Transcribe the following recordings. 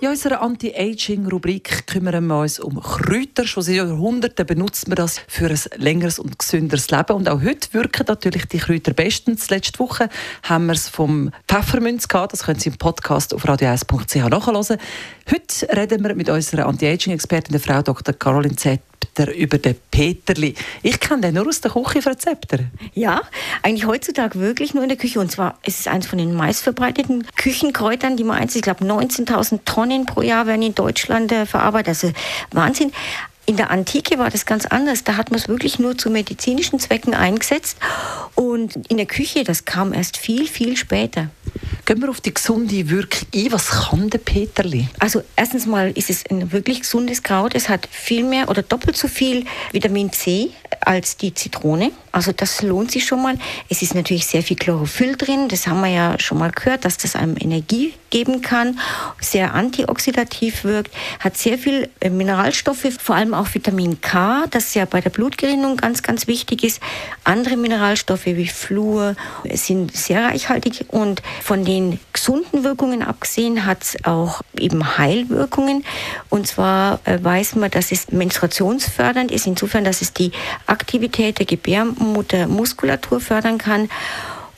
in unserer Anti-Aging-Rubrik kümmern wir uns um Kräuter. Schon seit Jahrhunderten benutzen wir das für ein längeres und gesünderes Leben. Und auch heute wirken natürlich die Kräuter bestens. Letzte Woche haben wir es vom Pfefferminz gehabt. Das können Sie im Podcast auf radio1.ch nachhören. Heute reden wir mit unserer Anti-Aging-Expertin, der Frau Dr. Caroline Z Rezepter über den Peterli. Ich kenne den nur aus der Küche für Rezepte. Ja, eigentlich heutzutage wirklich nur in der Küche. Und zwar ist es eines von den meistverbreiteten Küchenkräutern, die man einzig, ich glaube 19.000 Tonnen pro Jahr werden in Deutschland äh, verarbeitet. Also Wahnsinn. In der Antike war das ganz anders. Da hat man es wirklich nur zu medizinischen Zwecken eingesetzt. Und in der Küche, das kam erst viel, viel später. Gehen wir auf die gesunde Wirkung ein. Was kann der Peterli? Also erstens mal ist es ein wirklich gesundes Kraut. Es hat viel mehr oder doppelt so viel Vitamin C als die Zitrone. Also das lohnt sich schon mal. Es ist natürlich sehr viel Chlorophyll drin. Das haben wir ja schon mal gehört, dass das einem Energie geben kann, sehr antioxidativ wirkt, hat sehr viel äh, Mineralstoffe, vor allem auch Vitamin K, das ja bei der Blutgerinnung ganz, ganz wichtig ist. Andere Mineralstoffe wie Fluor sind sehr reichhaltig und von den gesunden Wirkungen abgesehen hat es auch eben Heilwirkungen. Und zwar äh, weiß man, dass es menstruationsfördernd ist, insofern, dass es die Aktivität der Gebärmuttermuskulatur fördern kann.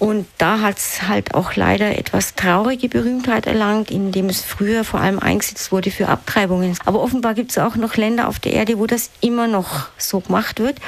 Und da hat es halt auch leider etwas traurige Berühmtheit erlangt, indem es früher vor allem eingesetzt wurde für Abtreibungen. Aber offenbar gibt es auch noch Länder auf der Erde, wo das immer noch so gemacht wird.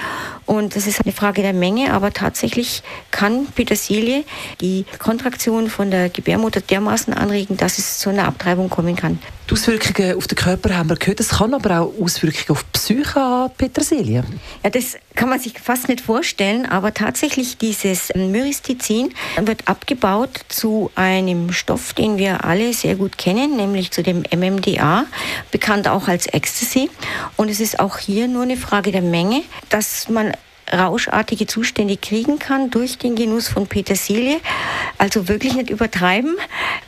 Und das ist eine Frage der Menge, aber tatsächlich kann Petersilie die Kontraktion von der Gebärmutter dermaßen anregen, dass es zu einer Abtreibung kommen kann. Die Auswirkungen auf den Körper haben wir gehört. Es kann aber auch Auswirkungen auf die Psyche haben, Petersilie. Ja, das kann man sich fast nicht vorstellen, aber tatsächlich dieses Myristizin wird abgebaut zu einem Stoff, den wir alle sehr gut kennen, nämlich zu dem MMDA, bekannt auch als Ecstasy. Und es ist auch hier nur eine Frage der Menge, dass man rauschartige Zustände kriegen kann durch den Genuss von Petersilie. Also wirklich nicht übertreiben,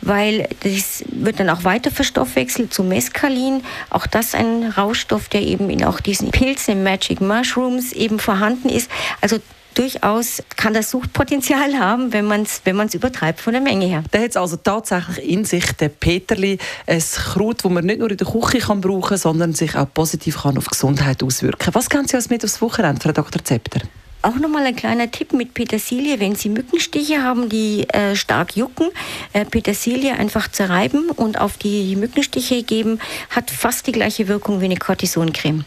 weil das wird dann auch weiter verstoffwechselt zu Mescalin. Auch das ein Rauschstoff, der eben in auch diesen Pilzen, Magic Mushrooms eben vorhanden ist. Also durchaus kann das Suchtpotenzial haben, wenn man es wenn man's übertreibt von der Menge her. Der hat es also tatsächlich in sich, der Peterli, ein Kraut, das man nicht nur in der Küche kann brauchen sondern sich auch positiv kann auf die Gesundheit auswirken Was geben Sie uns mit aufs Wochenende, Frau Dr. Zepter? Auch nochmal ein kleiner Tipp mit Petersilie. Wenn Sie Mückenstiche haben, die äh, stark jucken, äh, Petersilie einfach zerreiben und auf die Mückenstiche geben, hat fast die gleiche Wirkung wie eine Cortisoncreme.